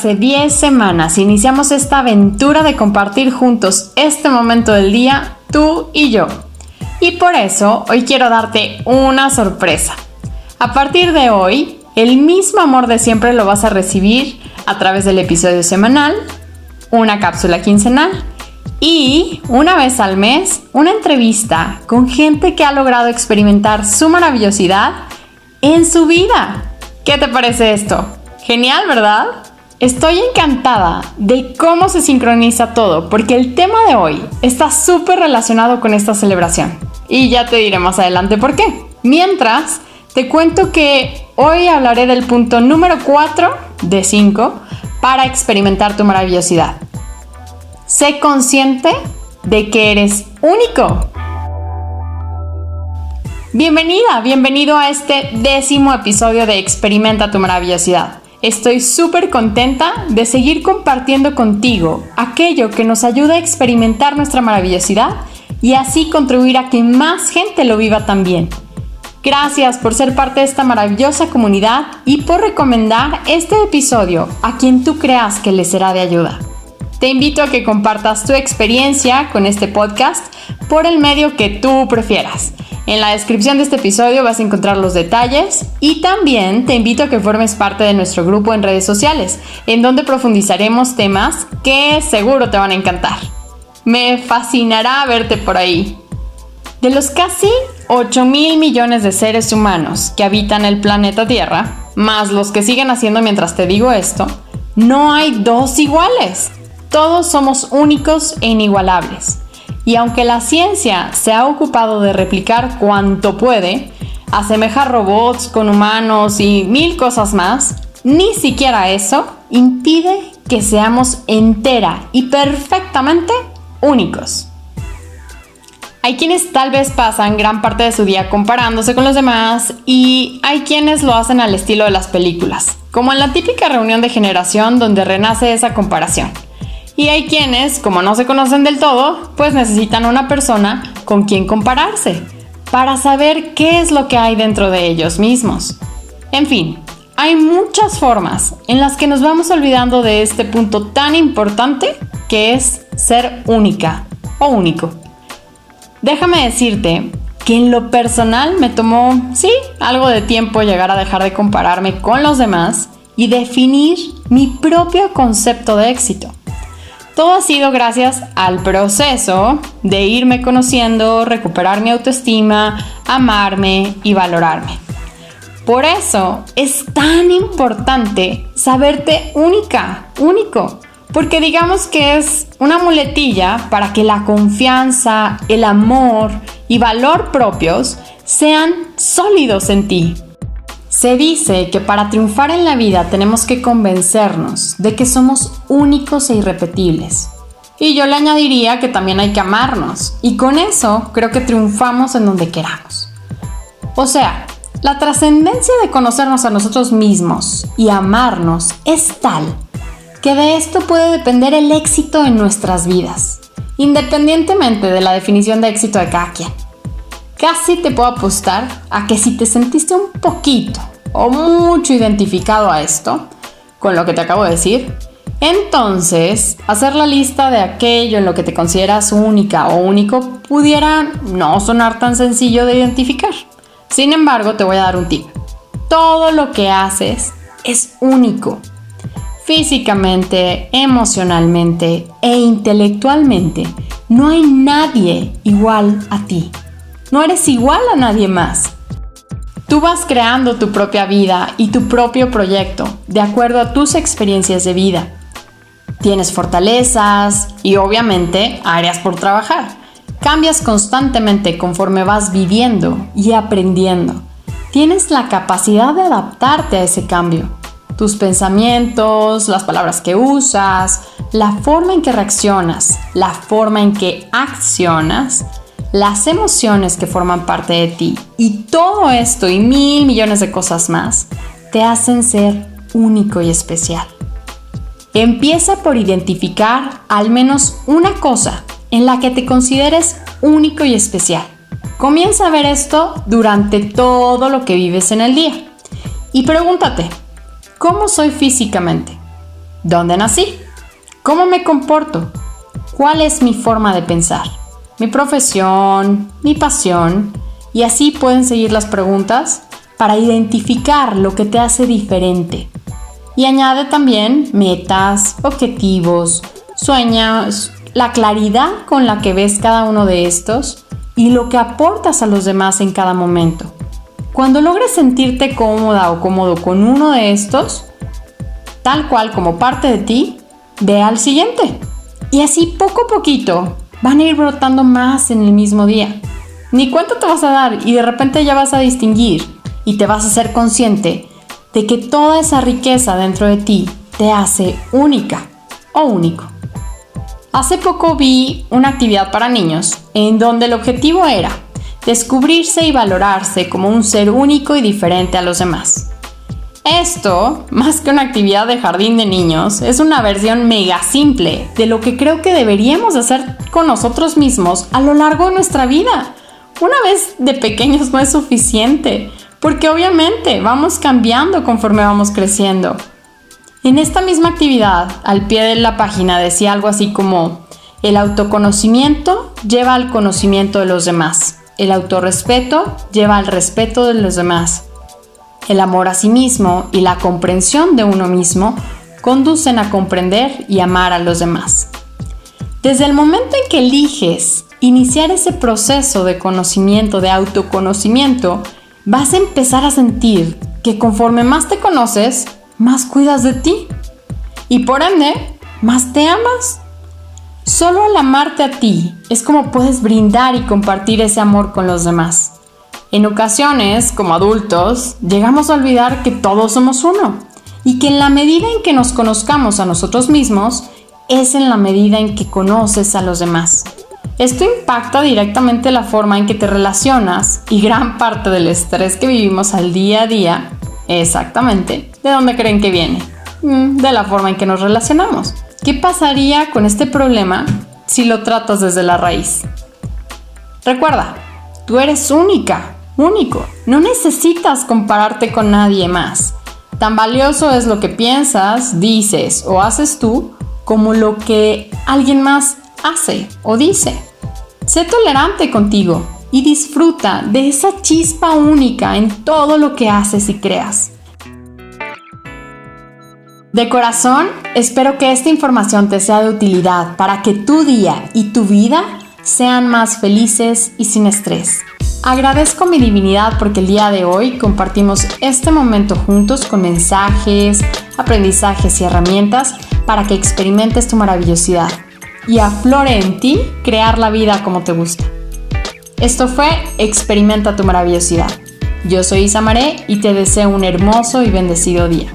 hace 10 semanas iniciamos esta aventura de compartir juntos este momento del día, tú y yo. Y por eso hoy quiero darte una sorpresa. A partir de hoy, el mismo amor de siempre lo vas a recibir a través del episodio semanal, una cápsula quincenal y una vez al mes una entrevista con gente que ha logrado experimentar su maravillosidad en su vida. ¿Qué te parece esto? Genial, ¿verdad? Estoy encantada de cómo se sincroniza todo, porque el tema de hoy está súper relacionado con esta celebración. Y ya te diré más adelante por qué. Mientras, te cuento que hoy hablaré del punto número 4 de 5 para experimentar tu maravillosidad. Sé consciente de que eres único. Bienvenida, bienvenido a este décimo episodio de Experimenta tu maravillosidad. Estoy súper contenta de seguir compartiendo contigo aquello que nos ayuda a experimentar nuestra maravillosidad y así contribuir a que más gente lo viva también. Gracias por ser parte de esta maravillosa comunidad y por recomendar este episodio a quien tú creas que le será de ayuda. Te invito a que compartas tu experiencia con este podcast por el medio que tú prefieras. En la descripción de este episodio vas a encontrar los detalles y también te invito a que formes parte de nuestro grupo en redes sociales, en donde profundizaremos temas que seguro te van a encantar. Me fascinará verte por ahí. De los casi 8 mil millones de seres humanos que habitan el planeta Tierra, más los que siguen haciendo mientras te digo esto, no hay dos iguales. Todos somos únicos e inigualables. Y aunque la ciencia se ha ocupado de replicar cuanto puede, asemejar robots con humanos y mil cosas más, ni siquiera eso impide que seamos entera y perfectamente únicos. Hay quienes tal vez pasan gran parte de su día comparándose con los demás y hay quienes lo hacen al estilo de las películas, como en la típica reunión de generación donde renace esa comparación. Y hay quienes, como no se conocen del todo, pues necesitan una persona con quien compararse, para saber qué es lo que hay dentro de ellos mismos. En fin, hay muchas formas en las que nos vamos olvidando de este punto tan importante que es ser única o único. Déjame decirte que en lo personal me tomó, sí, algo de tiempo llegar a dejar de compararme con los demás y definir mi propio concepto de éxito. Todo ha sido gracias al proceso de irme conociendo, recuperar mi autoestima, amarme y valorarme. Por eso es tan importante saberte única, único, porque digamos que es una muletilla para que la confianza, el amor y valor propios sean sólidos en ti. Se dice que para triunfar en la vida tenemos que convencernos de que somos únicos e irrepetibles. Y yo le añadiría que también hay que amarnos. Y con eso creo que triunfamos en donde queramos. O sea, la trascendencia de conocernos a nosotros mismos y amarnos es tal que de esto puede depender el éxito en nuestras vidas, independientemente de la definición de éxito de cada quien. Casi te puedo apostar a que si te sentiste un poquito o mucho identificado a esto, con lo que te acabo de decir, entonces hacer la lista de aquello en lo que te consideras única o único pudiera no sonar tan sencillo de identificar. Sin embargo, te voy a dar un tip. Todo lo que haces es único. Físicamente, emocionalmente e intelectualmente, no hay nadie igual a ti. No eres igual a nadie más. Tú vas creando tu propia vida y tu propio proyecto de acuerdo a tus experiencias de vida. Tienes fortalezas y obviamente áreas por trabajar. Cambias constantemente conforme vas viviendo y aprendiendo. Tienes la capacidad de adaptarte a ese cambio. Tus pensamientos, las palabras que usas, la forma en que reaccionas, la forma en que accionas las emociones que forman parte de ti y todo esto y mil millones de cosas más te hacen ser único y especial. Empieza por identificar al menos una cosa en la que te consideres único y especial. Comienza a ver esto durante todo lo que vives en el día. Y pregúntate, ¿cómo soy físicamente? ¿Dónde nací? ¿Cómo me comporto? ¿Cuál es mi forma de pensar? ¿Mi profesión? ¿Mi pasión? Y así pueden seguir las preguntas para identificar lo que te hace diferente. Y añade también metas, objetivos, sueños, la claridad con la que ves cada uno de estos y lo que aportas a los demás en cada momento. Cuando logres sentirte cómoda o cómodo con uno de estos, tal cual como parte de ti, ve al siguiente. Y así poco a poquito van a ir brotando más en el mismo día. Ni cuánto te vas a dar y de repente ya vas a distinguir y te vas a ser consciente de que toda esa riqueza dentro de ti te hace única o único. Hace poco vi una actividad para niños en donde el objetivo era descubrirse y valorarse como un ser único y diferente a los demás. Esto, más que una actividad de jardín de niños, es una versión mega simple de lo que creo que deberíamos hacer con nosotros mismos a lo largo de nuestra vida. Una vez de pequeños no es suficiente, porque obviamente vamos cambiando conforme vamos creciendo. En esta misma actividad, al pie de la página decía algo así como, el autoconocimiento lleva al conocimiento de los demás, el autorrespeto lleva al respeto de los demás el amor a sí mismo y la comprensión de uno mismo conducen a comprender y amar a los demás. Desde el momento en que eliges iniciar ese proceso de conocimiento, de autoconocimiento, vas a empezar a sentir que conforme más te conoces, más cuidas de ti. Y por ende, más te amas. Solo al amarte a ti es como puedes brindar y compartir ese amor con los demás. En ocasiones, como adultos, llegamos a olvidar que todos somos uno y que en la medida en que nos conozcamos a nosotros mismos, es en la medida en que conoces a los demás. Esto impacta directamente la forma en que te relacionas y gran parte del estrés que vivimos al día a día, exactamente, ¿de dónde creen que viene? Mm, de la forma en que nos relacionamos. ¿Qué pasaría con este problema si lo tratas desde la raíz? Recuerda, tú eres única, único. No necesitas compararte con nadie más. Tan valioso es lo que piensas, dices o haces tú como lo que alguien más hace o dice. Sé tolerante contigo y disfruta de esa chispa única en todo lo que haces y creas. De corazón, espero que esta información te sea de utilidad para que tu día y tu vida sean más felices y sin estrés. Agradezco mi divinidad porque el día de hoy compartimos este momento juntos con mensajes, aprendizajes y herramientas para que experimentes tu maravillosidad y aflore en ti crear la vida como te gusta. Esto fue Experimenta tu maravillosidad. Yo soy Isamaré y te deseo un hermoso y bendecido día.